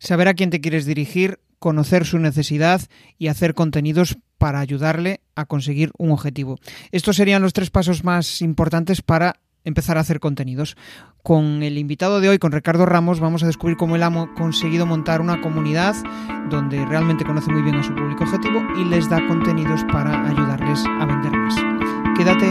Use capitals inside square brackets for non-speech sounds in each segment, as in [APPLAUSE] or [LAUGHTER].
saber a quién te quieres dirigir, conocer su necesidad y hacer contenidos para ayudarle a conseguir un objetivo. Estos serían los tres pasos más importantes para empezar a hacer contenidos. Con el invitado de hoy, con Ricardo Ramos, vamos a descubrir cómo él ha conseguido montar una comunidad donde realmente conoce muy bien a su público objetivo y les da contenidos para ayudarles a vender más. Quédate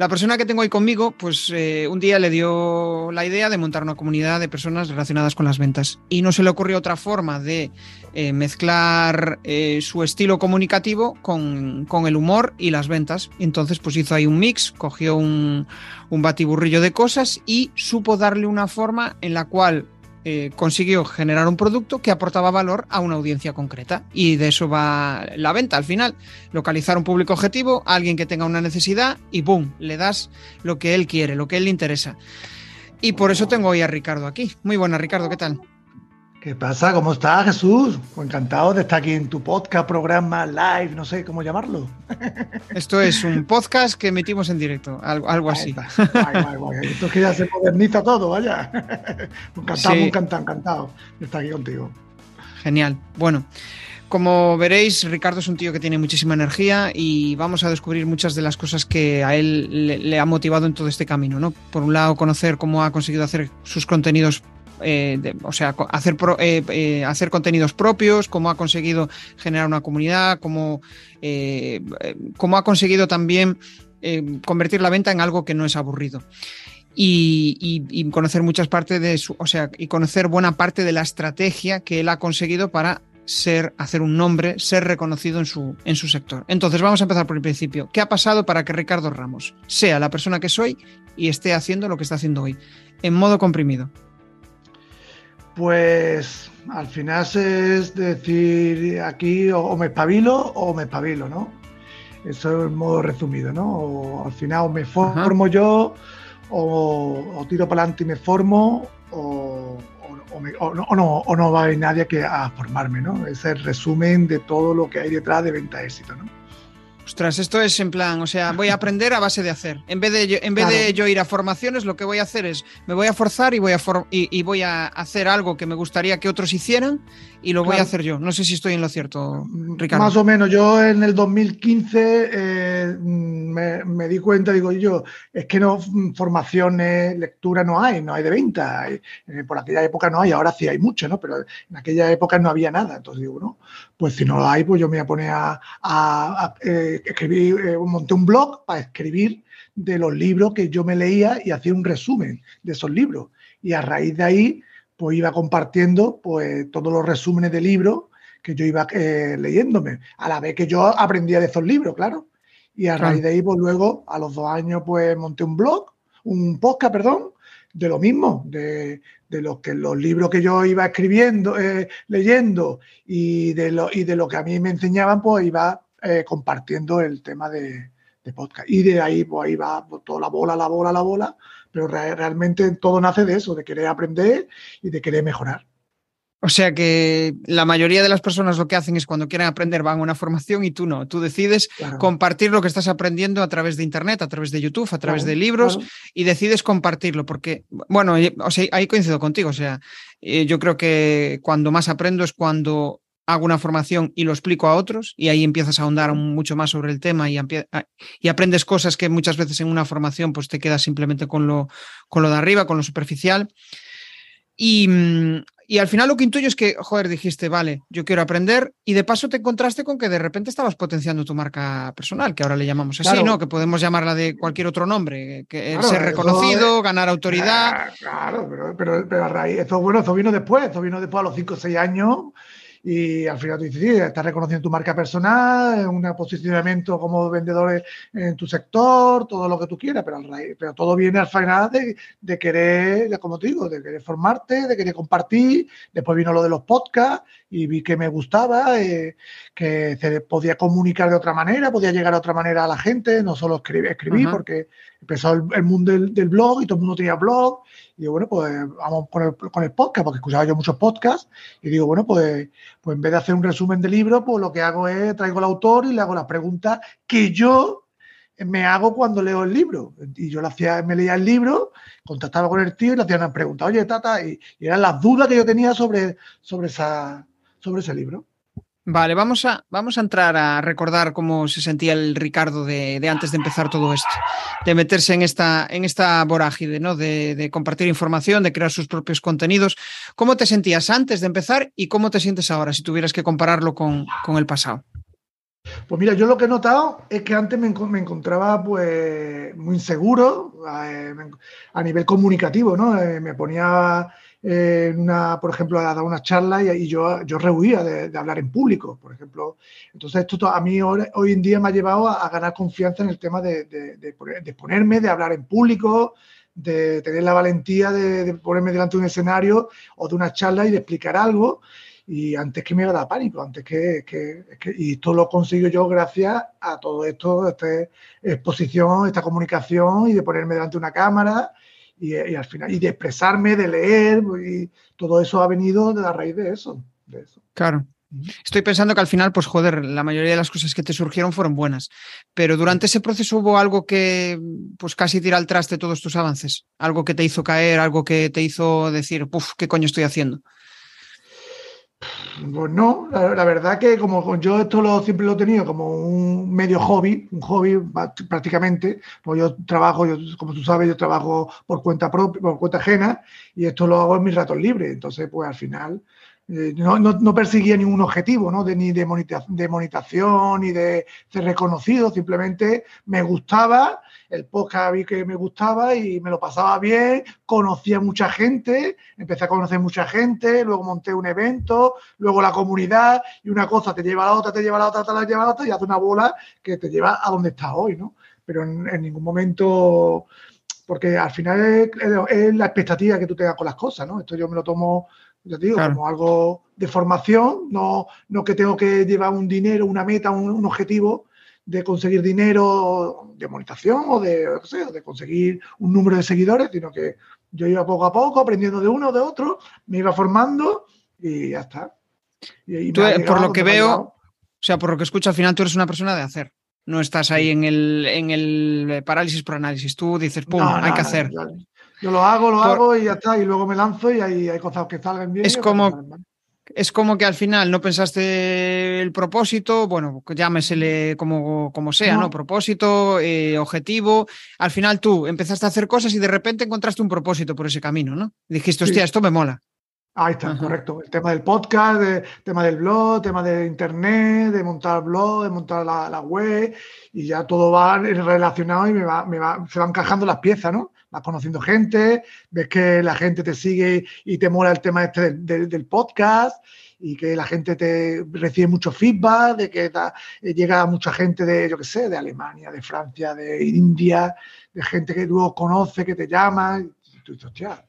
La persona que tengo hoy conmigo, pues eh, un día le dio la idea de montar una comunidad de personas relacionadas con las ventas. Y no se le ocurrió otra forma de eh, mezclar eh, su estilo comunicativo con, el humor y las ventas. Entonces, pues hizo ahí un mix, cogió un, un batiburrillo de cosas y supo darle una forma en la cual eh, consiguió generar un producto que aportaba valor a una audiencia concreta. Y de eso va la venta al final. Localizar un público objetivo, alguien que tenga una necesidad y ¡boom! Le das lo que él quiere, lo que él le interesa. Y por eso tengo hoy a Ricardo aquí. Muy buena, Ricardo, ¿qué tal? ¿Qué pasa? ¿Cómo estás, Jesús? Encantado de estar aquí en tu podcast, programa, live, no sé cómo llamarlo. [LAUGHS] Esto es un podcast que emitimos en directo, algo, así. Esto es que ya se moderniza todo, vaya. [LAUGHS] Encantado, encantado, encantado de estar aquí contigo. Genial. Bueno, como veréis, Ricardo es un tío que tiene muchísima energía y vamos a descubrir muchas de las cosas que a él le, le ha motivado en todo este camino, ¿no? Por un lado, conocer cómo ha conseguido hacer sus contenidos eh, o sea, hacer, eh, eh, hacer contenidos propios, cómo ha conseguido generar una comunidad, cómo, cómo ha conseguido también convertir la venta en algo que no es aburrido. Y, conocer muchas partes de su, o sea, y conocer buena parte de la estrategia que él ha conseguido para ser, hacer un nombre, ser reconocido en su, en su sector. Entonces, vamos a empezar por el principio. ¿Qué ha pasado para que Ricardo Ramos sea la persona que soy y esté haciendo lo que está haciendo hoy? En modo comprimido. Pues al final es decir aquí o, me espabilo o me espabilo, ¿no? Eso es el modo resumido, ¿no? O al final o me formo yo o, tiro para adelante y me formo o, no, o, no, va a haber nadie que a formarme, ¿no? Es el resumen de todo lo que hay detrás de venta éxito, ¿no? Ostras, esto es en plan, o sea, voy a aprender a base de hacer. En vez de yo, en vez de yo ir a formaciones, lo que voy a hacer es, me voy a forzar y voy a, y, voy a hacer algo que me gustaría que otros hicieran y lo voy a hacer yo. No sé si estoy en lo cierto, Ricardo. Más o menos, yo en el 2015 eh, me, di cuenta, digo yo, es que no formaciones, lectura no hay, no hay de venta. por aquella época no hay, ahora sí hay mucho, ¿no? Pero en aquella época no había nada. Entonces digo, no, pues si no lo hay, pues yo me voy a poner a, eh, escribí, eh, monté un blog para escribir de los libros que yo me leía y hacía un resumen de esos libros. Y a raíz de ahí, pues iba compartiendo pues, todos los resúmenes de libros que yo iba eh, leyéndome, a la vez que yo aprendía de esos libros, claro. Y a raíz de ahí, pues luego, a los dos años, pues monté un blog, un podcast, perdón, de lo mismo, de, de los, que, los libros que yo iba escribiendo, eh, leyendo y de, lo, y de lo que a mí me enseñaban, pues iba eh, compartiendo el tema de, podcast. Y de ahí, pues ahí va pues, toda la bola, la bola, la bola, pero realmente todo nace de eso, de querer aprender y de querer mejorar. O sea que la mayoría de las personas lo que hacen es cuando quieren aprender van a una formación y tú no. Tú decides compartir lo que estás aprendiendo a través de Internet, a través de YouTube, a través de libros y decides compartirlo porque, bueno, o sea, ahí coincido contigo. O sea, eh, yo creo que cuando más aprendo es cuando hago una formación y lo explico a otros y ahí empiezas a ahondar mucho más sobre el tema y, y, aprendes cosas que muchas veces en una formación pues te quedas simplemente con lo, con lo de arriba, con lo superficial. Y, y, al final lo que intuyo es que, joder, dijiste, vale, yo quiero aprender y de paso te encontraste con que de repente estabas potenciando tu marca personal, que ahora le llamamos así, ¿no? Que podemos llamarla de cualquier otro nombre, que ser reconocido, ganar autoridad. Claro, pero, pero, a raíz, eso bueno, eso vino después, eso vino después a los 5 o 6 años y al final tú dices, sí, estás reconociendo tu marca personal, un posicionamiento como vendedor en tu sector, todo lo que tú quieras, pero, pero todo viene al final de, de querer, como te digo, de querer formarte, de querer compartir. Después vino lo de los podcasts y vi que me gustaba, eh, que se podía comunicar de otra manera, podía llegar de otra manera a la gente, no solo escribir, escribir porque empezó el, mundo del, blog y todo el mundo tenía blog. Y digo, bueno, pues vamos con el, con el podcast, porque escuchaba yo muchos podcasts. Y digo, bueno, pues, pues en vez de hacer un resumen del libro, pues lo que hago es traigo al autor y le hago las preguntas que yo me hago cuando leo el libro. Y yo le hacía, me leía el libro, contactaba con el tío y le hacía una pregunta, oye, tata, y, y eran las dudas que yo tenía sobre, sobre, esa, sobre ese libro. Vale, vamos a, vamos a entrar a recordar cómo se sentía el Ricardo de, de, antes de empezar todo esto, de meterse en esta, en esta vorágine, ¿no? De, de, compartir información, de crear sus propios contenidos. ¿Cómo te sentías antes de empezar y cómo te sientes ahora, si tuvieras que compararlo con, con el pasado? Pues mira, yo lo que he notado es que antes me, me encontraba pues muy inseguro eh, a nivel comunicativo, ¿no? Eh, me ponía en una, por ejemplo, a dar una charla y, yo, yo rehuía de, de, hablar en público, por ejemplo. Entonces, esto a mí hoy, hoy en día me ha llevado a, ganar confianza en el tema de, de, de, ponerme, de hablar en público, de tener la valentía de, ponerme delante de un escenario o de una charla y de explicar algo. Y antes que me iba a pánico, antes que, que, que y esto lo consigo yo gracias a todo esto, esta exposición, esta comunicación y de ponerme delante de una cámara y, y, al final, y de expresarme, de leer, y todo eso ha venido de la raíz de eso. De eso. Claro. Estoy pensando que al final, pues joder, la mayoría de las cosas que te surgieron fueron buenas, pero durante ese proceso hubo algo que pues casi tira al traste todos tus avances, algo que te hizo caer, algo que te hizo decir, puf, ¿qué coño estoy haciendo? Pues no, la, verdad que como yo esto lo, siempre lo he tenido como un medio hobby, un hobby prácticamente, pues yo trabajo, yo, como tú sabes, yo trabajo por cuenta propia, por cuenta ajena y esto lo hago en mis ratos libres, entonces pues al final eh, no, no, perseguía ningún objetivo, ¿no? De, ni de, monetización ni de ser reconocido, simplemente me gustaba, el podcast vi que me gustaba y me lo pasaba bien, conocía mucha gente, empecé a conocer mucha gente, luego monté un evento, luego la comunidad y una cosa te lleva a la otra, te lleva a la otra, te la lleva a la otra y hace una bola que te lleva a donde estás hoy, ¿no? Pero en, en ningún momento porque al final es, es, la expectativa que tú tengas con las cosas, ¿no? Esto yo me lo tomo ya te digo, claro. como algo de formación, no, no que tengo que llevar un dinero, una meta, un, un objetivo de conseguir dinero de monetización o de, o sea, de conseguir un número de seguidores, sino que yo iba poco a poco aprendiendo de uno o de otro, me iba formando y ya está. Y tú, por lo que veo, o sea, por lo que escucho, al final tú eres una persona de hacer. No estás ahí en el, en el parálisis por análisis. Tú dices, pum, no, no, hay que hacer. No, yo lo hago, lo por... hago y ya está, y luego me lanzo y hay, hay cosas que salgan bien. Es como, es como que al final no pensaste el propósito, bueno, llámesele como, como sea, ¿no? ¿no? Propósito, eh, objetivo. Al final tú empezaste a hacer cosas y de repente encontraste un propósito por ese camino, ¿no? Dijiste, hostia, sí. esto me mola. Ahí está, Ajá. correcto. El tema del podcast, el tema del blog, tema de internet, de montar blog, de montar la, la web, y ya todo va relacionado y me va, me va, se van encajando las piezas, ¿no? Vas conociendo gente, ves que la gente te sigue y te mola el tema este del, del, del podcast y que la gente te recibe mucho feedback, de que ta, llega mucha gente de, yo qué sé, de Alemania, de Francia, de India, de gente que luego conoce, que te llama, y tú dices, hostia,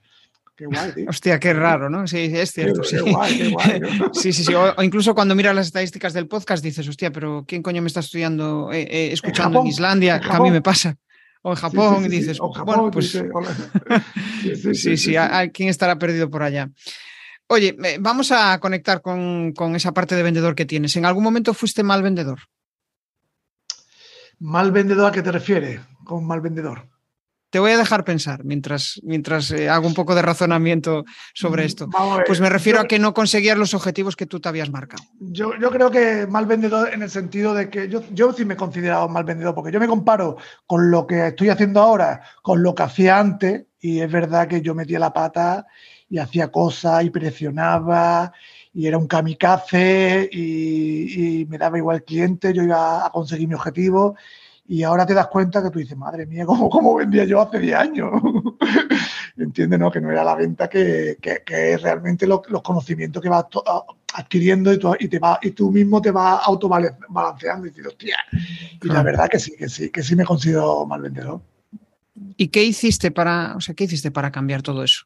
Qué guay, tío. Hostia, qué raro, ¿no? Sí, es cierto. Qué, sí. Qué guay, qué guay, ¿no? [LAUGHS] sí, sí, sí. O, o, incluso cuando miras las estadísticas del podcast dices, hostia, pero ¿quién coño me está estudiando, eh, eh, escuchando en, en Islandia? En a mí me pasa o en Japón sí, sí, sí, y dices, Japón, bueno, pues sí, sí, sí, ¿quién estará perdido por allá? Oye, vamos a conectar con, con, esa parte de vendedor que tienes. ¿En algún momento fuiste mal vendedor? ¿Mal vendedor a qué te refieres con mal vendedor? Te voy a dejar pensar mientras, mientras eh, hago un poco de razonamiento sobre esto. Pues me refiero yo, a que no conseguías los objetivos que tú te habías marcado. Yo, yo creo que mal vendedor en el sentido de que yo, yo sí me he considerado mal vendedor, porque yo me comparo con lo que estoy haciendo ahora, con lo que hacía antes, y es verdad que yo metía la pata y hacía cosas y presionaba y era un kamikaze y, y me daba igual cliente, yo iba a conseguir mi objetivo y ahora te das cuenta que tú dices, madre mía, ¿cómo, cómo vendía yo hace 10 años? [LAUGHS] ¿Entiendes? No? Que no era la venta que, que, que es realmente lo, los conocimientos que vas adquiriendo y tú, y te va, y tú mismo te vas autobalanceando y dices, hostia. Y la verdad que sí, que sí, que sí me considero mal vendedor. ¿Y qué hiciste para, o sea, qué hiciste para cambiar todo eso?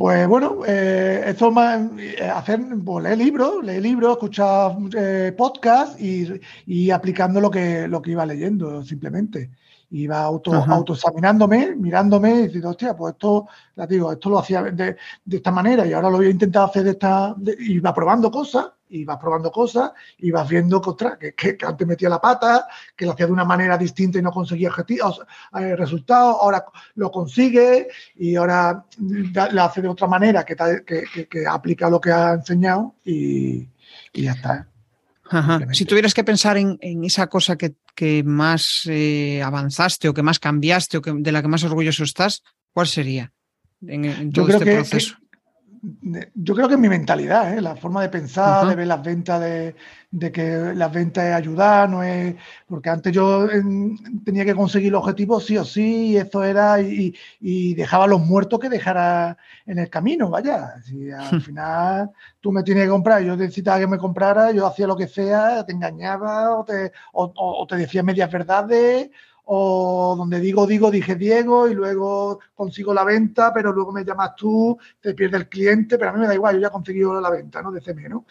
Pues bueno, eh, esto más eh, hacer, pues, leer libros, leer libros, escuchar eh, podcasts y, y, aplicando lo que, lo que iba leyendo, simplemente. Iba auto, autoexaminándome, mirándome y diciendo, hostia, pues esto, la digo, esto lo hacía de, de, esta manera y ahora lo voy a intentar hacer de esta. y iba probando cosas y vas probando cosas y vas viendo que, que, que, antes metía la pata, que lo hacía de una manera distinta y no conseguía objetivos, eh, resultados, ahora lo consigue y ahora lo hace de otra manera que, que, aplica lo que ha enseñado y, y ya está. Ajá. Si tuvieras que pensar en, en esa cosa que, más eh, avanzaste o que más cambiaste o que, de la que más orgulloso estás, ¿cuál sería en, en todo Yo creo este que, proceso? Yo creo que es mi mentalidad, ¿eh? la forma de pensar, uh -huh. de ver las ventas, de, de, que las ventas es ayudar, no es. Porque antes yo en, tenía que conseguir los objetivos sí o sí, y eso era, y, y, dejaba los muertos que dejara en el camino, vaya. Si al final tú me tienes que comprar, yo necesitaba que me comprara, yo hacía lo que sea, te engañaba o te, o, o te decía medias verdades o donde digo, digo, dije Diego y luego consigo la venta, pero luego me llamas tú, te pierde el cliente, pero a mí me da igual, yo ya he conseguido la venta, ¿no? De CM, ¿no?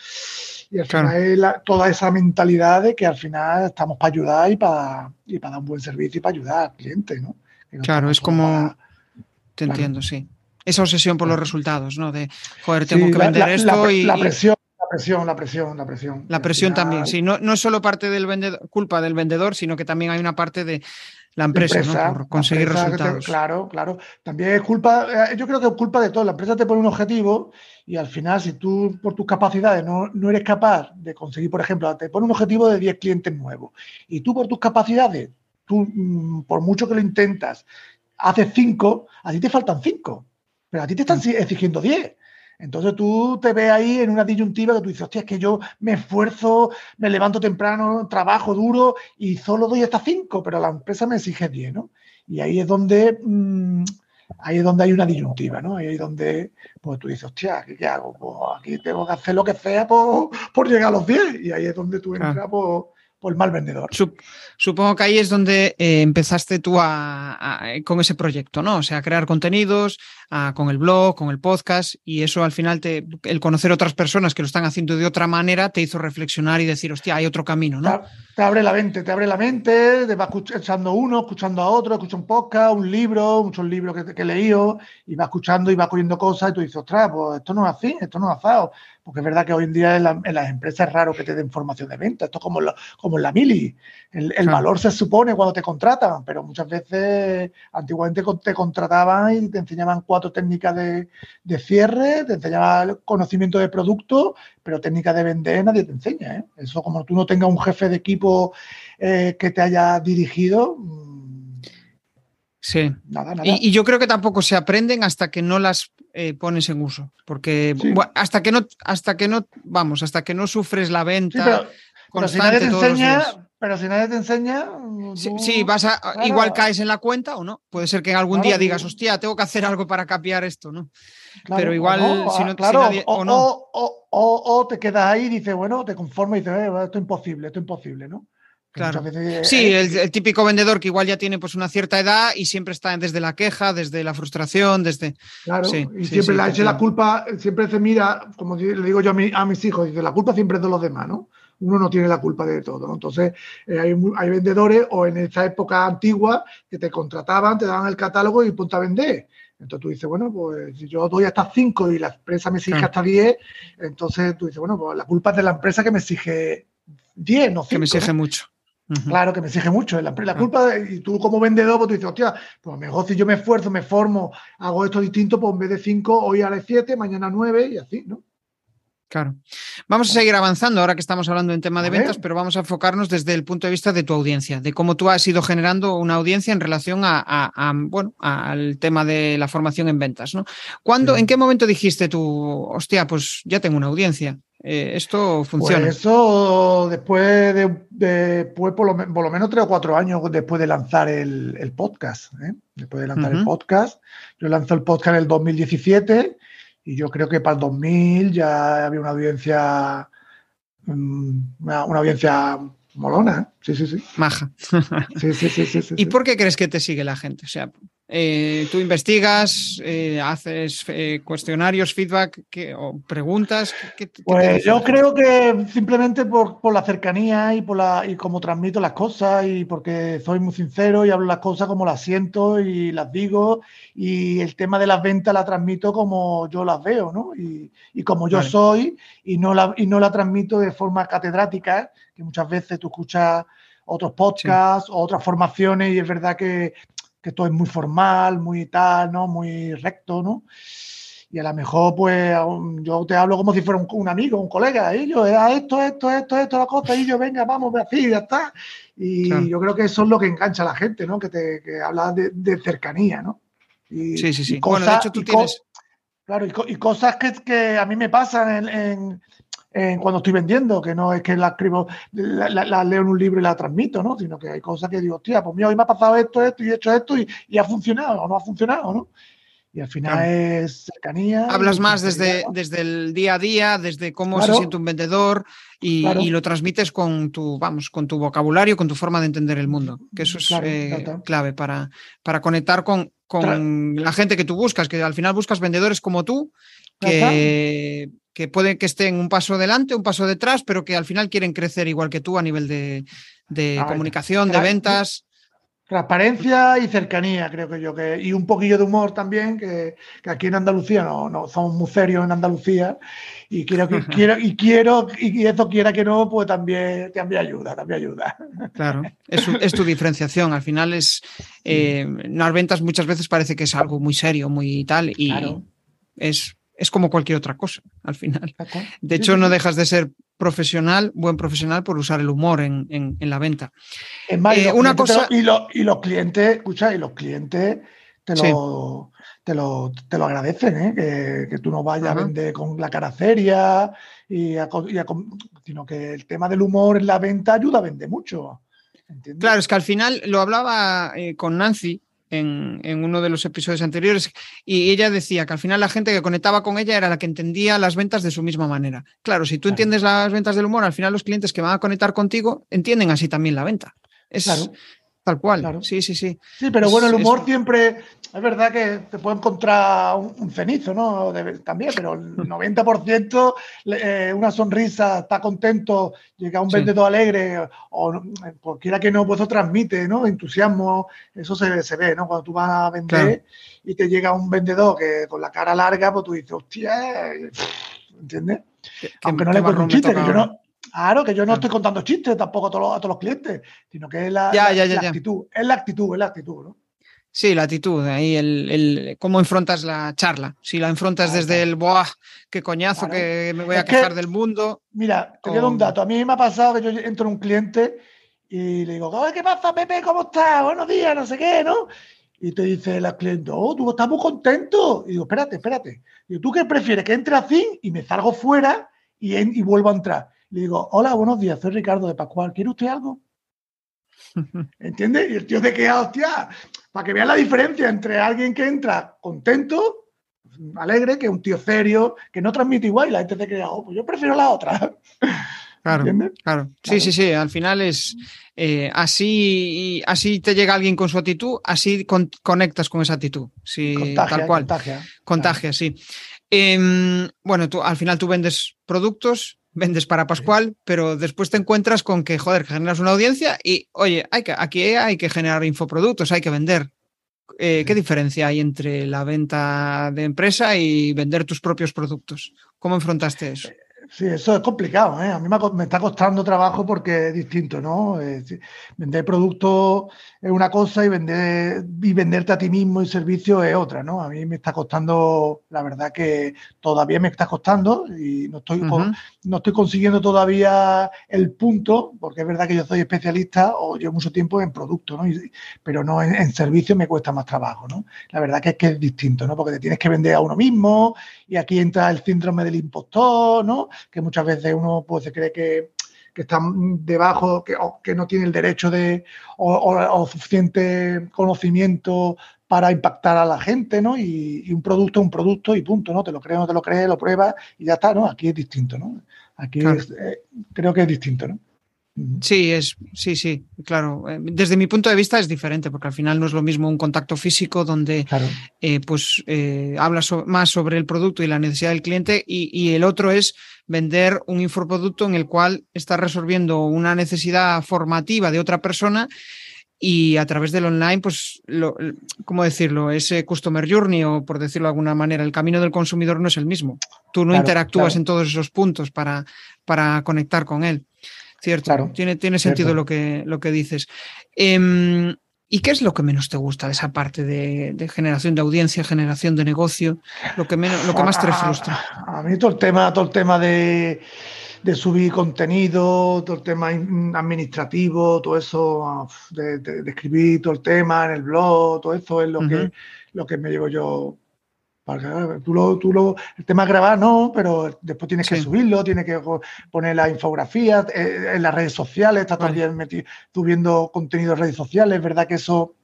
Y al claro. final es la, toda esa mentalidad de que al final estamos para ayudar y para, y para dar un buen servicio y para ayudar al cliente, ¿no? no claro, es como... Para... Te claro. entiendo, sí. Esa obsesión por los resultados, ¿no? De, joder, tengo sí, que vender la, esto la, y... La presión, presión, la presión, la presión. La presión final... también, sí. No, no es solo parte del vendedor, culpa del vendedor, sino que también hay una parte de la empresa, empresa ¿no? por conseguir empresa resultados. Te, claro, claro. También es culpa, eh, yo creo que es culpa de todo. La empresa te pone un objetivo y al final, si tú por tus capacidades no, no eres capaz de conseguir, por ejemplo, te pone un objetivo de 10 clientes nuevos y tú por tus capacidades, tú mm, por mucho que lo intentas, haces 5, a ti te faltan 5, pero a ti te están exigiendo 10. Entonces tú te ves ahí en una disyuntiva que tú dices, hostia, es que yo me esfuerzo, me levanto temprano, trabajo duro y solo doy hasta cinco, pero la empresa me exige 10, ¿no? Y ahí es donde mmm, ahí es donde hay una disyuntiva, ¿no? Ahí es donde pues tú dices, hostia, ¿qué, hago? Pues aquí tengo que hacer lo que sea por, por llegar a los 10. Y ahí es donde tú entras ah. por, por mal vendedor. Supongo que ahí es donde eh, empezaste tú a, a, con ese proyecto, ¿no? O sea, crear contenidos, a, con el blog, con el podcast, y eso al final, te, el conocer otras personas que lo están haciendo de otra manera, te hizo reflexionar y decir, hostia, hay otro camino, ¿no? Te, te abre la mente, te abre la mente, te vas escuchando uno, escuchando a otro, escucha un podcast, un libro, muchos libros que, que he leído, y vas escuchando y vas cogiendo cosas, y tú dices, ostras, pues esto no es así, esto no es asado. Porque es verdad que hoy en día en, la, en, las empresas es raro que te den formación de venta. Esto es como, como en la mili. El, valor se supone cuando te contratan, pero muchas veces antiguamente te contrataban y te enseñaban cuatro técnicas de, de cierre, te enseñaban conocimiento de producto, pero técnicas de vender nadie te enseña. ¿eh? Eso como tú no tengas un jefe de equipo eh, que te haya dirigido, Sí. Nada, nada. Y, y, yo creo que tampoco se aprenden hasta que no las eh, pones en uso. Porque sí. bueno, hasta que no, hasta que no, vamos, hasta que no sufres la venta. Sí, pero, pero, si nadie te enseña, pero si nadie te enseña. Tú... Sí, sí, vas a. Claro. Igual caes en la cuenta o no. Puede ser que algún claro, día digas, hostia, tengo que hacer algo para cambiar esto, ¿no? Claro, pero igual, no, si no, claro, si nadie, o, o, no. O, o, te quedas ahí y dices, bueno, te conformas y dices, eh, esto es imposible, esto es imposible, ¿no? Claro. Veces, sí, eh, el, el, típico vendedor que igual ya tiene pues una cierta edad y siempre está desde la queja, desde la frustración, desde. Claro, sí, y sí, siempre sí, eche la culpa, siempre se mira, como le digo yo a, mi, a, mis hijos, dice, la culpa siempre es de los demás, ¿no? Uno no tiene la culpa de todo, ¿no? Entonces, eh, hay, hay, vendedores o en esta época antigua que te contrataban, te daban el catálogo y ponte a vender. Entonces tú dices, bueno, pues si yo doy hasta 5 y la empresa me exige hasta 10, entonces tú dices, bueno, pues la culpa es de la empresa que me exige 10, no 5. Que me exige ¿no? mucho. Uh -huh. Claro que me exige mucho. La, la culpa, de, y tú como vendedor, pues tú dices, hostia, pues mejor si yo me esfuerzo, me formo, hago esto distinto, pues en vez de 5, hoy haré 7, mañana 9 y así, ¿no? Claro. Vamos a seguir avanzando ahora que estamos hablando en tema de ventas, pero vamos a enfocarnos desde el punto de vista de tu audiencia, de cómo tú has ido generando una audiencia en relación a, a, a bueno, al tema de la formación en ventas, ¿no? ¿Cuándo, sí. ¿En qué momento dijiste tú, hostia, pues ya tengo una audiencia? Eh, esto funciona. Pues eso después de, de pues por, lo, por, lo, menos tres o cuatro años después de lanzar el, el podcast. ¿eh? Después de lanzar uh -huh. el podcast. Yo lanzo el podcast en el 2017 y yo creo que para el 2000 ya había una audiencia, mm, una, una audiencia molona, ¿eh? sí, sí, sí. Maja. Sí, sí, sí, sí, sí, [LAUGHS] ¿Y sí. por qué crees que te sigue la gente? O sea, eh, tú investigas, eh, haces eh, cuestionarios, feedback que- o preguntas. ¿qué- qué- qué te Pues yo creo que simplemente por, por la cercanía y por la y cómo transmito las cosas y porque soy muy sincero y hablo las cosas como las siento y las digo y el tema de las ventas la transmito como yo las veo, ¿no? Y, y como yo Vale. soy y no la y no la transmito de forma catedrática, que muchas veces tú escuchas otros podcasts o otras formaciones y es verdad que, que todo es muy formal, muy tal, ¿no? Muy recto, ¿no? Y a lo mejor, pues, yo te hablo como si fuera un, un amigo, un colega, y yo, "Ah, esto, esto, esto, esto, la cosa, y yo, venga, vamos, así, ya está. Y Claro. yo creo que eso es lo que engancha a la gente, ¿no? Que te que habla de, de cercanía, ¿no? Y, Sí, sí, y sí. bueno, de cosas- hecho, tú tienes. Claro, y, co- y cosas que, que a mí me pasan en, en- en cuando estoy vendiendo, que no es que la escribo, la, la- la leo en un libro y la transmito, ¿no? Sino que hay cosas que digo, hostia, pues mira, hoy me ha pasado esto, esto y he hecho esto y, y ha funcionado o no ha funcionado, ¿no? Y al final Claro. es cercanía. Hablas más desde, desde el día a día, desde cómo Claro. se siente un vendedor y, Claro. y lo transmites con tu, vamos, con tu vocabulario, con tu forma de entender el mundo, que eso es eh, clave para, para conectar con, con la gente que tú buscas, que al final buscas vendedores como tú, que, que pueden que estén un paso delante, un paso detrás, pero que al final quieren crecer igual que tú a nivel de, de Ah, comunicación, de ventas. Transparencia y cercanía, creo que yo, que, y un poquillo de humor también, que, que aquí en Andalucía no, no somos muy serios en Andalucía, y quiero que quiero, y quiero, y eso quiera que no, pues también, también ayuda, también ayuda. Claro, es, tu- es tu diferenciación. Al final es eh, las ventas muchas veces parece que es algo muy serio, muy tal, y Claro. es, es como cualquier otra cosa al final. De hecho, no dejas de ser profesional, buen profesional, por usar el humor en, en- en la venta. Es más, y Eh, los una cosa- lo- y, los, y los clientes, escucha, y los clientes te Sí. lo, te lo, te lo agradecen, ¿eh? que, que tú no vayas Ajá. a vender con la cara seria, y a y sino que el tema del humor en la venta ayuda a vender mucho. ¿entiendes? Claro, es que al final lo hablaba eh, con Nancy en, en uno de los episodios anteriores y ella decía que al final la gente que conectaba con ella era la que entendía las ventas de su misma manera. Claro, si tú Claro. entiendes las ventas del humor, al final los clientes que van a conectar contigo entienden así también la venta. Es Claro. Tal cual. Claro. Sí, sí, sí. Sí, pero Es- bueno, el es humor un- siempre, es verdad que te puede encontrar un, un cenizo, ¿no? De- también, pero el 90% le- eh, una sonrisa, está contento, llega un Sí. vendedor alegre, o no- pues que no, pues eso transmite, ¿no? Entusiasmo, eso se, se ve, ¿no? Cuando tú vas a vender Claro. y te llega un vendedor que con la cara larga, pues tú dices, hostia, ¿entiendes? ¿Qué- Aunque no le cuento un chiste, que yo no. Claro, que yo no estoy contando chistes tampoco a todos los, a todos los clientes, sino que es la, Ya, la- ya, ya, la ya. actitud, es la actitud, es la actitud, ¿no? Sí, la actitud, ahí el, el- cómo enfrentas la charla. Si la enfrentas Claro, desde el ¡buah! ¡Qué coñazo! Claro. Que me voy a Es que- quejar del mundo. Mira, te a dar un dato. A mí me ha pasado que yo entro en un cliente y le digo, "Oye, ¿qué pasa, Pepe? ¿Cómo estás? Buenos días, no sé qué, ¿no? Y te dice la cliente, oh, tú estás muy contento. Y digo, espérate, espérate. Digo, ¿tú qué prefieres? Que entre así y me salgo fuera y, en- y vuelvo a entrar. Le digo, hola, buenos días, soy Ricardo de Pascual. ¿Quiere usted algo? [LAUGHS] ¿Entiendes? Y el tío te queda, hostia, para que veas la diferencia entre alguien que entra contento, alegre, que un tío serio, que no transmite igual y la gente te queda, oh, pues yo prefiero la otra. [LAUGHS] Claro, ¿Entiendes? claro. Sí, Claro. sí, sí. Al final es eh, así, así te llega alguien con su actitud, así con- conectas con esa actitud. Sí, contagia, tal cual. contagia. Contagia, sí. Em, bueno, tú, al final tú vendes productos, vendes para Pascual, pero después te encuentras con que, joder, que generas una audiencia y, oye, hay que, aquí hay que generar infoproductos, hay que vender. Eh, ¿Qué diferencia hay entre la venta de empresa y vender tus propios productos? ¿Cómo enfrentaste eso? Sí, eso es complicado, ¿eh? A mí me, está costando trabajo porque es distinto, ¿no? Vender productos es una cosa y vender y venderte a ti mismo y servicio es otra, ¿no? A mí me está costando, la verdad que todavía me está costando y no estoy, con- no estoy consiguiendo todavía el punto, porque es verdad que yo soy especialista o llevo mucho tiempo en producto, ¿no? Y- pero no en, en servicio me cuesta más trabajo, ¿no? La verdad que es que es distinto, ¿no? Porque te tienes que vender a uno mismo y aquí entra el síndrome del impostor, ¿no? Que muchas veces uno pues se cree que, que está debajo, que, o que no tiene el derecho de o, o- o suficiente conocimiento para impactar a la gente, ¿no? Y, un producto es un producto y punto, ¿no? Te lo crees, no te lo crees, lo pruebas y ya está, ¿no? Aquí es distinto, ¿no? Aquí eh, creo que es distinto, ¿no? Sí, es, sí, sí, claro. Eh, desde mi punto de vista es diferente, porque al final no es lo mismo un contacto físico donde eh, pues eh, hablas más sobre el producto y la necesidad del cliente, y, el otro es vender un infoproducto en el cual estás resolviendo una necesidad formativa de otra persona y a través del online, pues, lo, ¿cómo decirlo? Ese customer journey o por decirlo de alguna manera, el camino del consumidor no es el mismo. Tú no interactúas en todos esos puntos para, para conectar con él. Cierto, tiene, tiene sentido lo que, lo que dices. Em, ¿Y qué es lo que menos te gusta de esa parte de, generación de audiencia, generación de negocio? Lo que, menos, lo que más te ah, frustra. A, mí todo el tema, todo el tema de, subir contenido, todo el tema administrativo, todo eso, de, escribir todo el tema en el blog, todo eso es lo, que, lo que me llevo yo Tú lo, tú lo, el tema es grabar, no, pero después tienes que subirlo, tienes que poner la infografía eh, en las redes sociales, estás también metido, subiendo contenido en redes sociales. Es verdad que eso,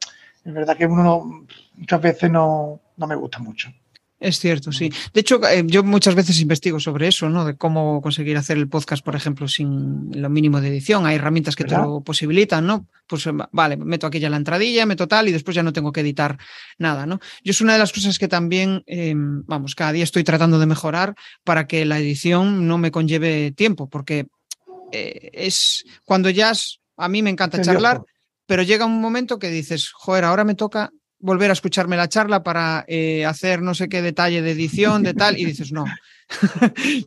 es verdad que uno muchas veces no, no me gusta mucho. Es cierto, sí. De hecho, eh, yo muchas veces investigo sobre eso, ¿no? De cómo conseguir hacer el podcast, por ejemplo, sin lo mínimo de edición. Hay herramientas que te lo posibilitan, ¿no? Pues eh, vale, meto aquí ya la entradilla, meto tal y después ya no tengo que editar nada, ¿no? Yo es una de las cosas que también, em, vamos, cada día estoy tratando de mejorar para que la edición no me conlleve tiempo, porque eh, es cuando ya a mí me encanta charlar, pero llega un momento que dices, joder, ahora me toca volver a escucharme la charla para eh, hacer no sé qué detalle de edición, de tal, y [LAUGHS] dices, no.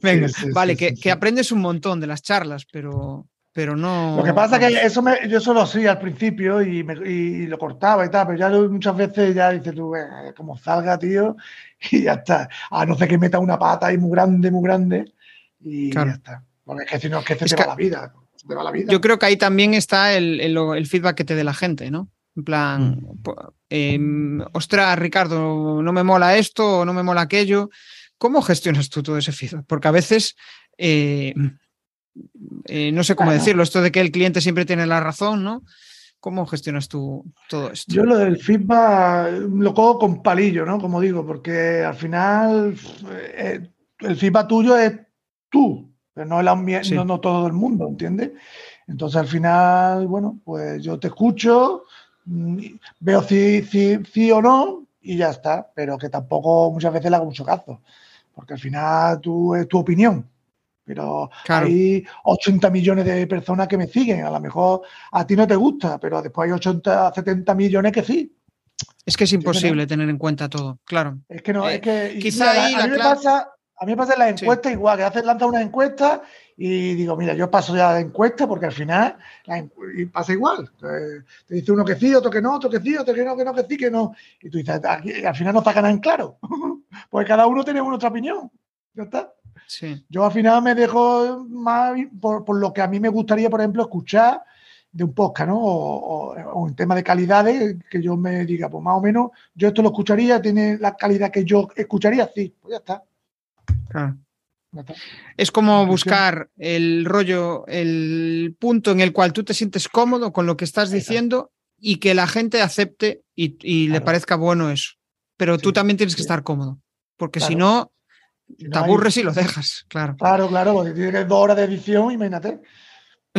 Venga, vale, que, aprendes un montón de las charlas, pero, pero no. Lo que pasa es que eso me, yo solo hacía al principio y, me, y, lo cortaba y tal, pero ya muchas veces ya dices tú, como salga, tío, [LAUGHS] y ya está. A no ser que meta una pata ahí muy grande, muy grande, y ya está. Porque es que si no, es que se te va la vida. va la vida. Yo creo que ahí también está el, el feedback que te dé la gente, ¿no? En plan, em, ostras, Ricardo, no me mola esto o no me mola aquello. ¿Cómo gestionas tú todo ese feedback? Porque a veces, eh, eh, no sé cómo decirlo, esto de que el cliente siempre tiene la razón, ¿no? ¿Cómo gestionas tú todo esto? Yo lo del feedback lo cojo con palillo, ¿no? Como digo, porque al final eh, el feedback tuyo es tú, pero no, el no todo el mundo, ¿entiendes? Entonces al final, bueno, pues yo te escucho, Veo si, si, o no y ya está, pero que tampoco muchas veces le hago mucho caso, porque al final tú, es tu opinión. Pero hay 80 millones de personas que me siguen. A lo mejor a ti no te gusta, pero después hay 80, 70 millones que sí. Es que es imposible tener en cuenta todo, claro. Es que no, es que. Quizá a, mí me pasa, a mí me pasa en las encuestas igual, que haces, lanza una encuesta y digo, mira, yo paso ya la encuesta porque al final y pasa igual. te dice uno que sí, otro que no, otro que sí, otro que no, que no, que sí, que no. Y tú dices, al final no nada en claro. [LAUGHS] porque cada uno tiene una otra opinión. Ya está. Yo al final me dejo más por, lo que a mí me gustaría, por ejemplo, escuchar de un podcast, ¿no? O, o, en tema de calidades, que yo me diga, pues más o menos, yo esto lo escucharía, tiene la calidad que yo escucharía, sí, pues ya está. Claro. Es como buscar el rollo, el punto en el cual tú te sientes cómodo con lo que estás diciendo y que la gente acepte y, le parezca bueno eso. Pero tú también tienes que estar cómodo, porque si no, te aburres y lo dejas, claro. Claro, claro, porque tienes dos horas de edición, imagínate.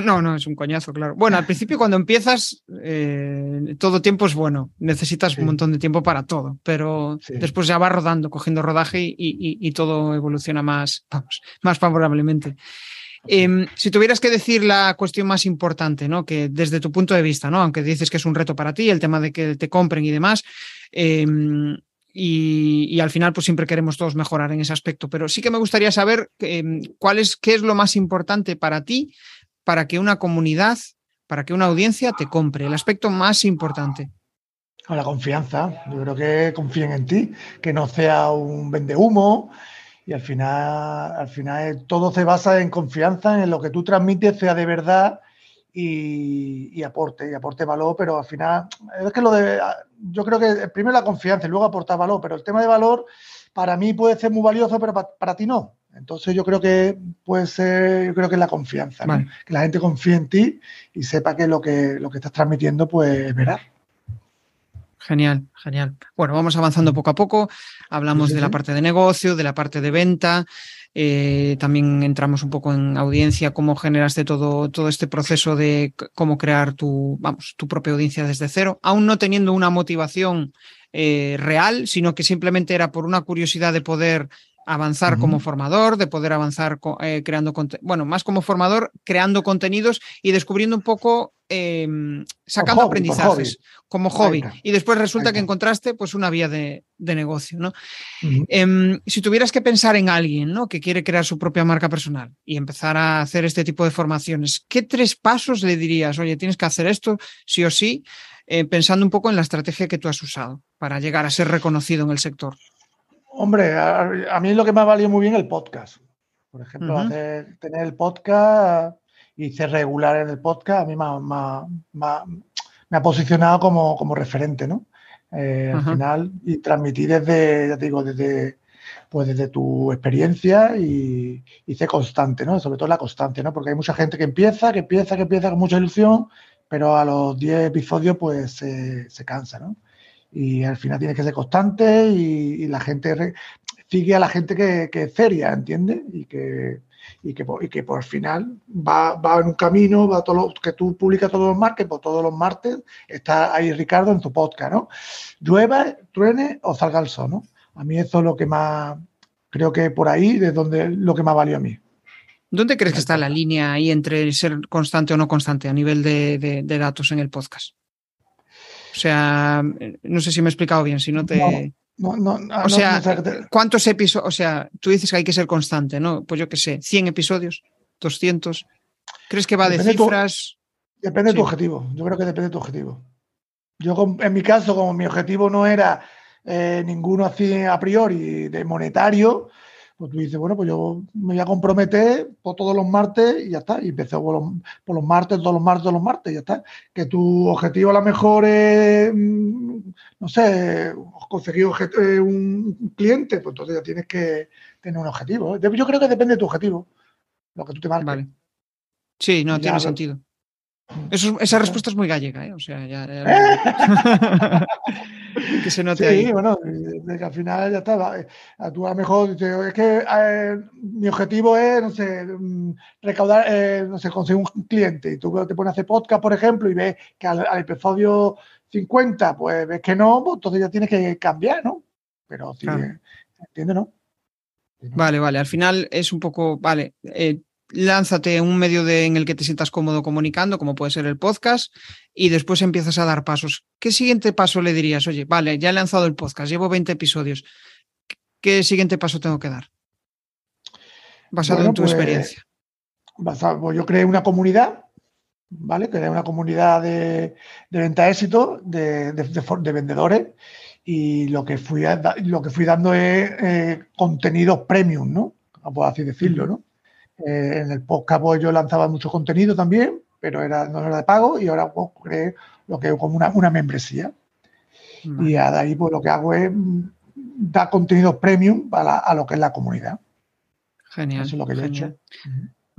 No, no, es un coñazo, claro. Bueno, al principio cuando empiezas, eh, todo tiempo es bueno. Necesitas un montón de tiempo para todo, pero después ya va rodando, cogiendo rodaje y, todo evoluciona más, vamos, más favorablemente. Em, si tuvieras que decir la cuestión más importante, ¿no? Que desde tu punto de vista, ¿no? Aunque dices que es un reto para ti, el tema de que te compren y demás. Em, y, al final, pues siempre queremos todos mejorar en ese aspecto. Pero sí que me gustaría saber em, cuál es, qué es lo más importante para ti para que una comunidad, para que una audiencia te compre? El aspecto más importante. La confianza. Yo creo que confíen en ti, que no sea un vende humo. Y al final, al final todo se basa en confianza, en lo que tú transmites sea de verdad y, aporte, y aporte valor, pero al final, es que lo de, yo creo que primero la confianza y luego aportar valor, pero el tema de valor para mí puede ser muy valioso, pero para ti no. Entonces yo creo que puede ser, yo creo que es la confianza, que la gente confíe en ti y sepa que lo que lo que estás transmitiendo pues es veraz. Genial, genial. Bueno, vamos avanzando poco a poco. Hablamos de la parte de negocio, de la parte de venta. Eh, también entramos un poco en audiencia, cómo generaste todo, todo este proceso de cómo crear tu, vamos, tu propia audiencia desde cero, aún no teniendo una motivación eh, real, sino que simplemente era por una curiosidad de poder avanzar como formador, de poder avanzar eh, creando, bueno, más como formador, creando contenidos y descubriendo un poco, em, sacando aprendizajes como hobby. Y después resulta que encontraste pues una vía de, negocio, ¿no? Em, si tuvieras que pensar en alguien, ¿no? Que quiere crear su propia marca personal y empezar a hacer este tipo de formaciones, ¿qué tres pasos le dirías? Oye, tienes que hacer esto sí o sí, eh, pensando un poco en la estrategia que tú has usado para llegar a ser reconocido en el sector. Hombre, a, mí lo que me ha valido muy bien el podcast. Por ejemplo, tener el podcast y ser regular en el podcast, a mí me ha, posicionado como, referente, ¿no? Eh, al final, y transmitir desde, ya te digo, desde, pues desde tu experiencia y, y ser constante, ¿no? Sobre todo la constancia, ¿no? Porque hay mucha gente que empieza, que empieza, que empieza con mucha ilusión, pero a los 10 episodios pues se cansa, ¿no? Y al final tienes que ser constante y, la gente sigue a la gente que, es seria, ¿entiendes? Y que, y que, y que por final va, va en un camino, va todo que tú publicas todos los martes, pues todos los martes está ahí Ricardo en tu podcast, ¿no? Llueva, truene o salga el sol, ¿no? A mí eso es lo que más, creo que por ahí es donde lo que más valió a mí. ¿Dónde crees que está la línea ahí entre ser constante o no constante a nivel de datos en el podcast? O sea, no sé si me he explicado bien, si no te... No, no, ah, o sea, ¿cuántos episodios? O sea, tú dices que hay que ser constante, ¿no? Pues yo qué sé, 100 episodios, 200. ¿Crees que va de cifras? depende de tu objetivo. Yo creo que depende de tu objetivo. Yo, en mi caso, como mi objetivo no era eh, ninguno así a priori de monetario, pues tú dices, bueno, pues yo me voy a comprometer por todos los martes y ya está. Y empecé por los, martes, todos los martes, todos los martes, y ya está. Que tu objetivo a lo mejor es, mm, no sé, conseguir eh, un cliente, pues entonces ya tienes que tener un objetivo. Yo creo que depende de tu objetivo, lo que tú te marques. Vale. Sí, no, tiene sentido esa respuesta es muy gallega, ¿eh? O sea, ya. [LAUGHS] que se note sí, bueno, que al final ya está. Eh, tú a lo mejor es que eh, mi objetivo es, no sé, mm, recaudar, eh, no sé, conseguir un cliente. Y tú te pones a hacer podcast, por ejemplo, y ves que al, episodio 50, pues ves que no, pues entonces ya tienes que cambiar, ¿no? Pero sí, ¿entiendes, no? Vale, vale. Al final es un poco, vale, lánzate un medio de, en el que te sientas cómodo comunicando, como puede ser el podcast, y después empiezas a dar pasos. ¿Qué siguiente paso le dirías? Oye, vale, ya he lanzado el podcast, llevo 20 episodios. ¿Qué siguiente paso tengo que dar? Basado en tu pues, experiencia. Basado, pues yo creé una comunidad, ¿vale? Creé una comunidad de, venta éxito, de, de, vendedores, y lo que fui, lo que fui dando es eh, contenidos premium, ¿no? Puedo así decirlo, ¿no? Eh, en el podcast pues, yo lanzaba mucho contenido también, pero era, no era de pago y ahora pues, creé lo que es como una, una membresía. Y de ahí pues lo que hago es mm, dar contenido premium a, lo que es la comunidad. Genial. Eso es lo que yo he hecho.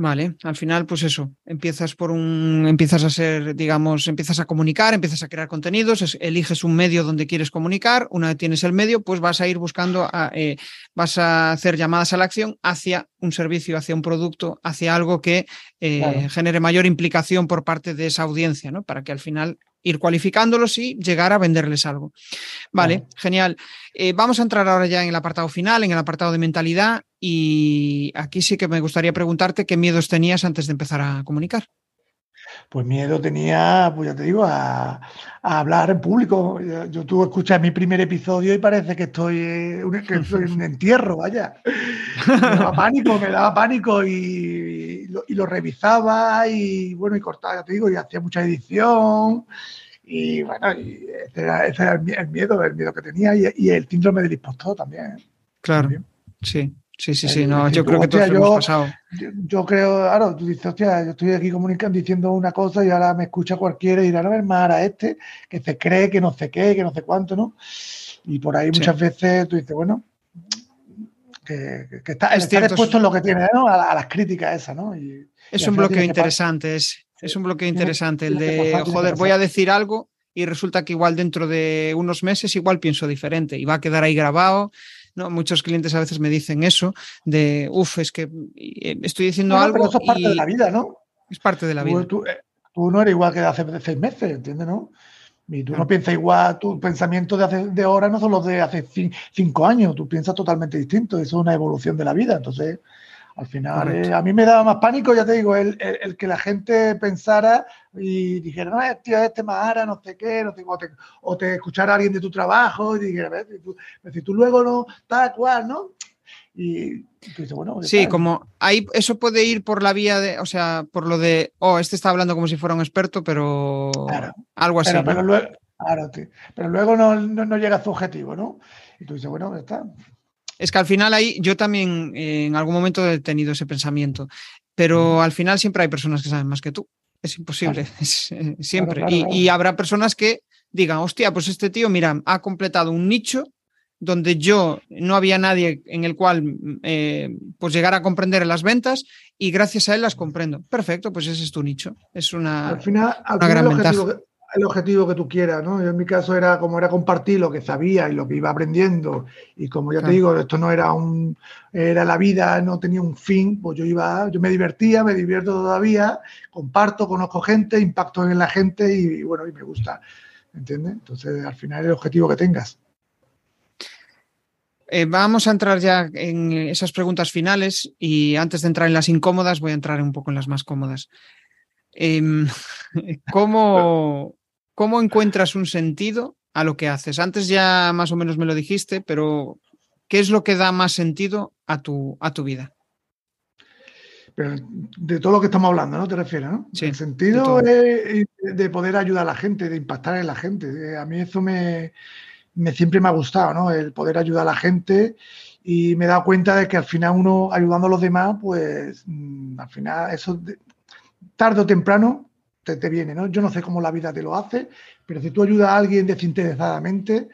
Vale, al final, pues eso, empiezas por un, empiezas a ser, digamos, empiezas a comunicar, empiezas a crear contenidos, eliges un medio donde quieres comunicar, una vez tienes el medio, pues vas a ir buscando, eh, vas a hacer llamadas a la acción hacia un servicio, hacia un producto, hacia algo que eh, genere mayor implicación por parte de esa audiencia, ¿no? Para que al final ir cualificándolos y llegar a venderles algo. Vale, genial. Eh, vamos a entrar ahora ya en el apartado final, en el apartado de mentalidad, y aquí sí que me gustaría preguntarte qué miedos tenías antes de empezar a comunicar. Pues miedo tenía, pues ya te digo, a, hablar en público. Yo tuve escuchar mi primer episodio y parece que estoy, en un entierro, vaya. Me daba pánico, me daba pánico y, lo, revisaba y bueno, y cortaba, ya te digo, y hacía mucha edición. Y bueno, ese, era, el, miedo, el miedo que tenía y, el síndrome del impostor también. Claro, sí. Sí, sí, sí, no, yo creo que todo hemos pasado. Yo, creo, claro, tú dices, hostia, yo estoy aquí comunicando diciendo una cosa y ahora me escucha cualquiera y dirá, no, ver más a este, que se cree que no sé qué, que no sé cuánto, ¿no? Y por ahí muchas veces tú dices, bueno, que, está, dispuesto en lo que tiene, ¿no? A, las críticas esas, ¿no? es un bloqueo interesante, es, es un bloqueo interesante el de, joder, voy a decir algo y y resulta que igual dentro de unos meses igual pienso diferente y va a quedar ahí grabado. ¿No? Muchos clientes a veces me dicen eso, de, uff, es que eh, estoy diciendo algo. Pero eso es parte de la vida, ¿no? Es parte de la vida. Tú, eh, tú, no eres igual que hace seis meses, ¿entiendes? ¿no? Y tú no piensas igual, tu pensamiento de, hace, de ahora no son los de hace cinco años, tú piensas totalmente distinto, eso es una evolución de la vida. Entonces, al final, eh, a mí me daba más pánico, ya te digo, el, el, que la gente pensara y dijera, no, tío, este Mahara, no sé qué, no sé, o, te, o te escuchara alguien de tu trabajo y dijera, si tú, si tú luego no, tal cual, ¿no? Y tú bueno, sí, como ahí eso puede ir por la vía de, o sea, por lo de, oh, este está hablando como si fuera un experto, pero algo así. Pero, luego, pero luego no, no, llega a su objetivo, ¿no? Y tú dices, bueno, está. Es que al final ahí yo también eh, en algún momento he tenido ese pensamiento, pero al final siempre hay personas que saben más que tú. Es imposible, eh, siempre. y, y, habrá personas que digan, hostia, pues este tío, mira, ha completado un nicho donde yo no había nadie en el cual eh, pues llegar a comprender las ventas y gracias a él las comprendo. Perfecto, pues ese es tu nicho. Es una, al final, gran que, el objetivo que tú quieras, ¿no? Yo en mi caso era como era compartir lo que sabía y lo que iba aprendiendo y como ya te digo, esto no era un era la vida, no tenía un fin, pues yo iba, yo me divertía, me divierto todavía, comparto, conozco gente, impacto en la gente y, y bueno, y me gusta, ¿entiendes? Entonces, al final el objetivo que tengas. Eh, vamos a entrar ya en esas preguntas finales y antes de entrar en las incómodas voy a entrar un poco en las más cómodas. Em, [LAUGHS] ¿cómo, ¿Cómo encuentras un sentido a lo que haces? Antes ya más o menos me lo dijiste, pero ¿qué es lo que da más sentido a tu, a tu vida? Pero de todo lo que estamos hablando, ¿no? Te refieres, ¿no? El sentido de, de poder ayudar a la gente, de impactar en la gente. A mí eso me, me, siempre me ha gustado, ¿no? El poder ayudar a la gente y me he dado cuenta de que al final uno ayudando a los demás, pues mm, al final eso tarde o temprano te, te, viene, ¿no? Yo no sé cómo la vida te lo hace, pero si tú ayudas a alguien desinteresadamente,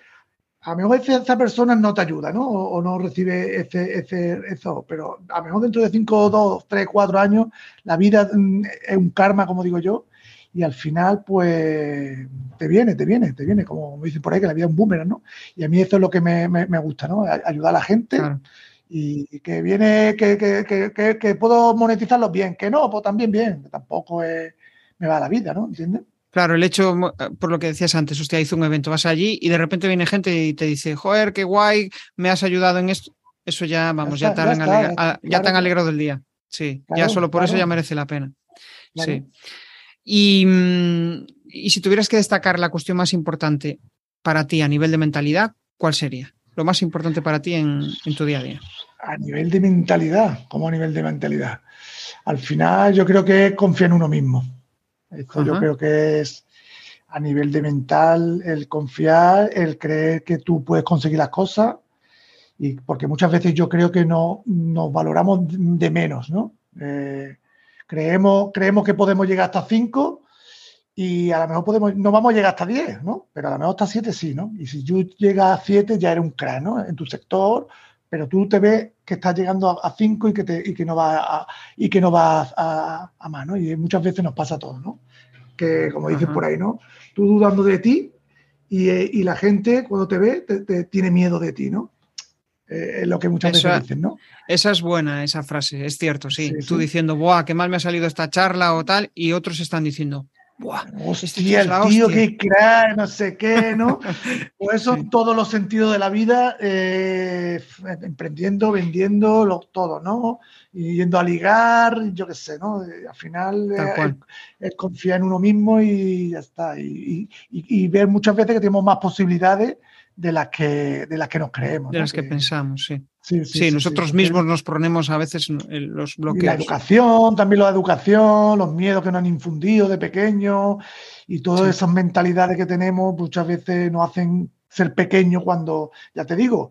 a lo mejor esa persona no te ayuda, ¿no? O, o no recibe ese, ese, eso, pero a lo mejor dentro de 5, 2, 3, 4 años, la vida mm, es un karma, como digo yo, y al final, pues, te viene, te viene, te viene, como me dicen por ahí, que la vida es un boomerang, ¿no? Y a mí eso es lo que me, me, me gusta, ¿no? Ayudar a la gente claro. y que viene, que, que, que, que, puedo monetizarlo bien, que no, pues también bien, tampoco es, me va la vida, ¿no? ¿Entiendes? Claro, el hecho, por lo que decías antes, hostia, hice un evento, vas allí y de repente viene gente y te dice, joder, qué guay, me has ayudado en esto. Eso ya, vamos, ya, está, ya, claro. han alegrado el día. Sí, claro, ya solo por eso ya merece la pena. Sí. Y, mm, y, si tuvieras que destacar la cuestión más importante para ti a nivel de mentalidad, ¿cuál sería? Lo más importante para ti en, en tu día a día. A nivel de mentalidad, ¿cómo a nivel de mentalidad? Al final yo creo que confía en uno mismo. Esto yo creo que es a nivel de mental el confiar, el creer que tú puedes conseguir las cosas, y porque muchas veces yo creo que no nos valoramos de menos, ¿no? Eh, creemos, creemos que podemos llegar hasta 5 y a lo mejor podemos, no vamos a llegar hasta 10, ¿no? Pero a lo mejor hasta 7 sí, ¿no? Y si tú llegas a 7 ya eres un crack, ¿no? En tu sector, pero tú te ves que estás llegando a 5 y, que te, y que no vas a, y que no vas a, a más, ¿no? Y muchas veces nos pasa a todos, ¿no? Que como dices por ahí, ¿no? Tú dudando de ti y, y la gente cuando te ve te, te tiene miedo de ti, ¿no? Eh, es lo que muchas Eso, veces dicen, ¿no? Esa es buena, esa frase, es cierto, sí. sí Tú sí. diciendo, ¡buah, qué mal me ha salido esta charla o tal! Y otros están diciendo, ¡buah! Hostia, este el tío que crack, no sé qué, ¿no? [LAUGHS] pues eso, sí. todos los sentidos de la vida, eh, emprendiendo, vendiendo, lo, todo, ¿no? Y yendo a ligar, yo qué sé, ¿no? Al final eh, es, es, confiar en uno mismo y ya está. Y, y, y ver muchas veces que tenemos más posibilidades de las que, de las que nos creemos. De ¿no? las que, que, pensamos, sí. Sí, sí, sí nosotros mismos nos ponemos a veces los bloqueos. Y la educación, también la educación, los miedos que nos han infundido de pequeños y todas esas mentalidades que tenemos muchas veces nos hacen ser pequeños cuando, ya te digo,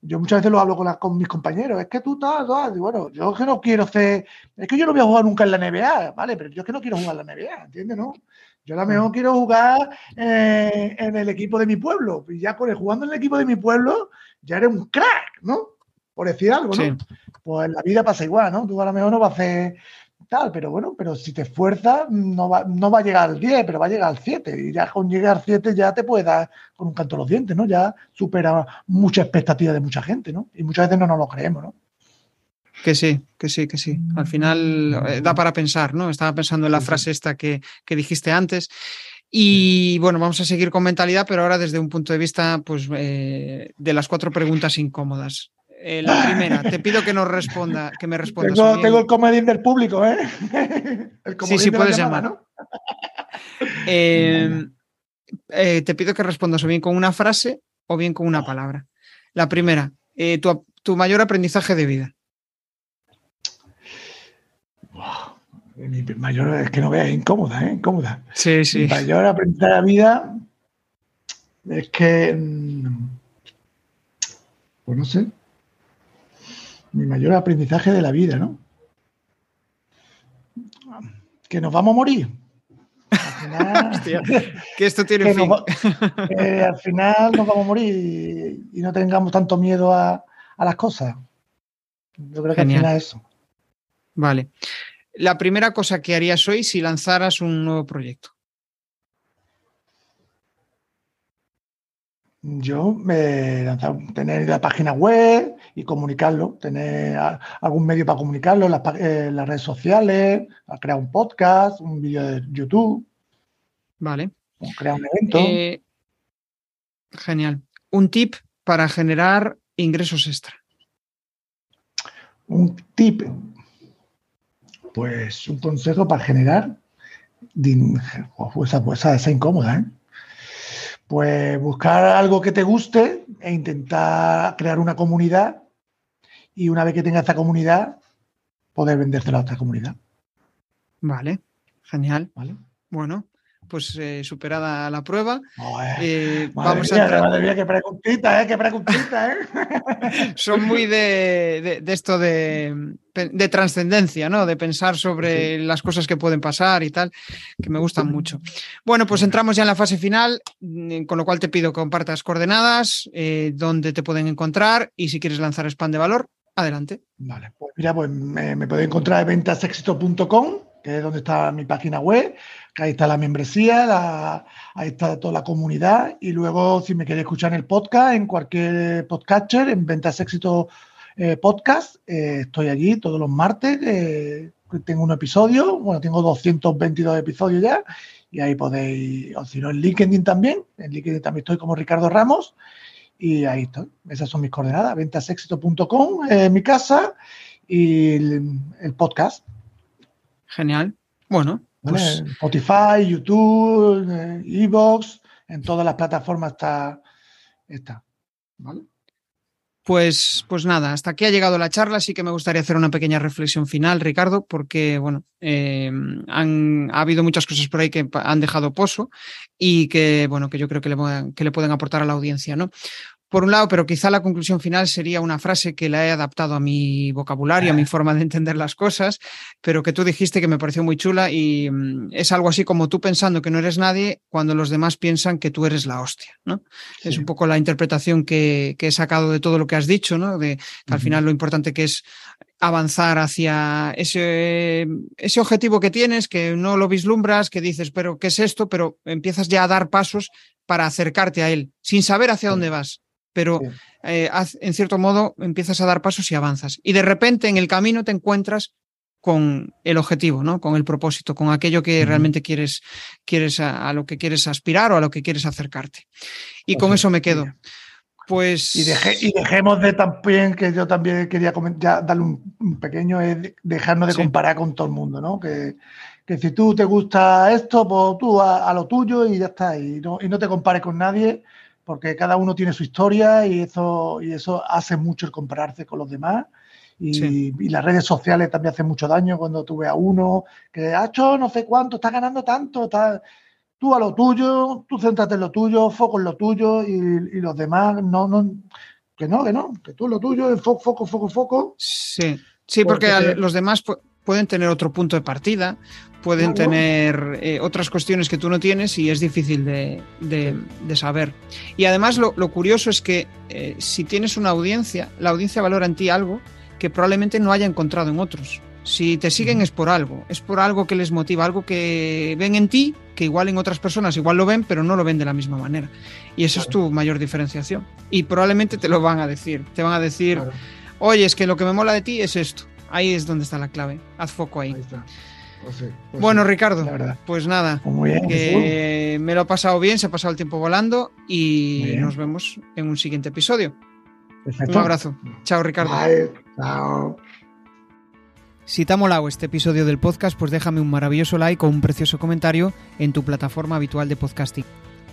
yo muchas veces lo hablo con, la, con mis compañeros, es que tú estás, bueno, yo es que no quiero ser, es que yo no voy a jugar nunca en la NBA, ¿vale? Pero yo es que no quiero jugar en la NBA, ¿entiendes? ¿No? Yo a lo mejor quiero jugar eh, en el equipo de mi pueblo. Y ya con el, jugando en el equipo de mi pueblo, ya eres un crack, ¿no? Por decir algo, ¿no? Sí. Pues en la vida pasa igual, ¿no? Tú a lo mejor no vas a hacer tal, pero bueno, pero si te esfuerzas, no va, no va a llegar al 10, pero va a llegar al 7. Y ya con llegar al 7 ya te puede dar con un canto los dientes, ¿no? Ya supera mucha expectativa de mucha gente, ¿no? Y muchas veces no nos lo creemos, ¿no? Que sí, que sí, que sí. Al final eh, da para pensar, ¿no? Estaba pensando en la frase esta que, que dijiste antes. Y bueno, vamos a seguir con mentalidad, pero ahora desde un punto de vista pues, eh, de las cuatro preguntas incómodas. Eh, la primera, te pido que nos responda, que me respondas. Tengo, tengo el comodín del público, ¿eh? [LAUGHS] El sí, sí, puedes llamar. ¿no? Em, eh, te pido que respondas o bien con una frase o bien con una palabra. La primera, tu, tu, mayor aprendizaje de vida. Mi mayor, es que no veas, incómoda, ¿eh? Incómoda. Sí, sí. Mi mayor aprendizaje de vida es que. Mm, pues no sé mi mayor aprendizaje de la vida, ¿no? Que nos vamos a morir. Al final, [LAUGHS] que esto tiene fin. al final nos vamos a morir y, no tengamos tanto miedo a, las cosas. Yo creo que al final es eso. Vale. La primera cosa que harías hoy si lanzaras un nuevo proyecto. Yo me lanzado tener la página web y comunicarlo, tener algún medio para comunicarlo, las, eh, las redes sociales, crear un podcast, un vídeo de YouTube. Vale. crear un evento. Eh, genial. Un tip para generar ingresos extra. Un tip. Pues un consejo para generar. Pues, pues esa incómoda, ¿eh? Pues buscar algo que te guste e intentar crear una comunidad y una vez que tenga esta comunidad, poder vendérsela a otra comunidad. Vale, genial. Vale. Bueno, pues eh, superada la prueba. Eh, vamos a entrar... qué preguntita, ¿eh? Qué preguntita, ¿eh? [LAUGHS] Son muy de, esto de, de trascendencia, ¿no? De pensar sobre las cosas que pueden pasar y tal, que me gustan mucho. Bueno, pues entramos ya en la fase final, mm, con lo cual te pido que compartas coordenadas, eh, dónde te pueden encontrar y si quieres lanzar spam de valor, adelante. Vale, pues mira, pues me, me pueden encontrar en ventasexito.com que es donde está mi página web, ahí está la membresía, ahí está toda la comunidad. Y luego, si me queréis escuchar en el podcast, en cualquier podcatcher, en Ventas Éxito eh, Podcast, eh, estoy allí todos los martes. Tengo un episodio, bueno, tengo 222 episodios ya, y ahí podéis, o si no, en LinkedIn también. En LinkedIn también estoy como Ricardo Ramos. Y ahí estoy. Esas son mis coordenadas. Ventasexito.com, mi casa y el podcast. Genial. Bueno. Pues... Spotify, YouTube, eh, Evox, en todas las plataformas está. está ¿Vale? Pues, pues nada, hasta aquí ha llegado la charla. Sí que me gustaría hacer una pequeña reflexión final, Ricardo, porque bueno, eh, han, ha habido muchas cosas por ahí que han dejado pozo y que bueno, que yo creo que le, que le pueden aportar a la audiencia, ¿no? Por un lado, pero quizá la conclusión final sería una frase que la he adaptado a mi vocabulario, a mi forma de entender las cosas, pero que tú dijiste que me pareció muy chula y mm, es algo así como tú pensando que no eres nadie cuando los demás piensan que tú eres la hostia, ¿no? Es un poco la interpretación que, he sacado de todo lo que has dicho, ¿no? De que al final lo importante que es avanzar hacia ese, ese objetivo que tienes, que no lo vislumbras, que dices, pero ¿qué es esto? Pero empiezas ya a dar pasos para acercarte a él, sin saber hacia dónde vas pero eh, en cierto modo empiezas a dar pasos y avanzas. Y de repente en el camino te encuentras con el objetivo, ¿no? Con el propósito, con aquello que realmente quieres, quieres a, lo que quieres aspirar o a lo que quieres acercarte. Y con eso me quedo. Pues... Y, dejemos de también, que yo también quería ya darle un, pequeño, es dejarnos de comparar con todo el mundo, ¿no? Que, que, si tú te gusta esto, pues tú a, lo tuyo y ya está. Y no, y no te compares con nadie, porque cada uno tiene su historia y eso, y eso hace mucho el compararse con los demás. Y, las redes sociales también hacen mucho daño cuando tú ves a uno que ha hecho no sé cuánto, está ganando tanto, está, tú a lo tuyo, tú céntrate en lo tuyo, foco en lo tuyo y, los demás no, no, que no, que no, que tú lo tuyo, foco, foco, foco, foco. Sí, sí, porque, los demás pueden tener otro punto de partida, pueden tener eh, otras cuestiones que tú no tienes y es difícil de, saber. Y además lo, curioso es que eh, si tienes una audiencia, la audiencia valora en ti algo que probablemente no haya encontrado en otros. Si te siguen es por algo, es por algo que les motiva, algo que ven en ti, que igual en otras personas igual lo ven, pero no lo ven de la misma manera. Y eso es tu mayor diferenciación. Y probablemente te lo van a decir. Te van a decir, oye, es que lo que me mola de ti es esto. Ahí es donde está la clave. Haz foco ahí. Pues pues bueno, Ricardo, pues nada, pues me lo ha pasado bien, se ha pasado el tiempo volando y nos vemos en un siguiente episodio. Un abrazo. Chao, Ricardo. Chao. Si te ha molado este episodio del podcast, pues déjame un maravilloso like o un precioso comentario en tu plataforma habitual de podcasting.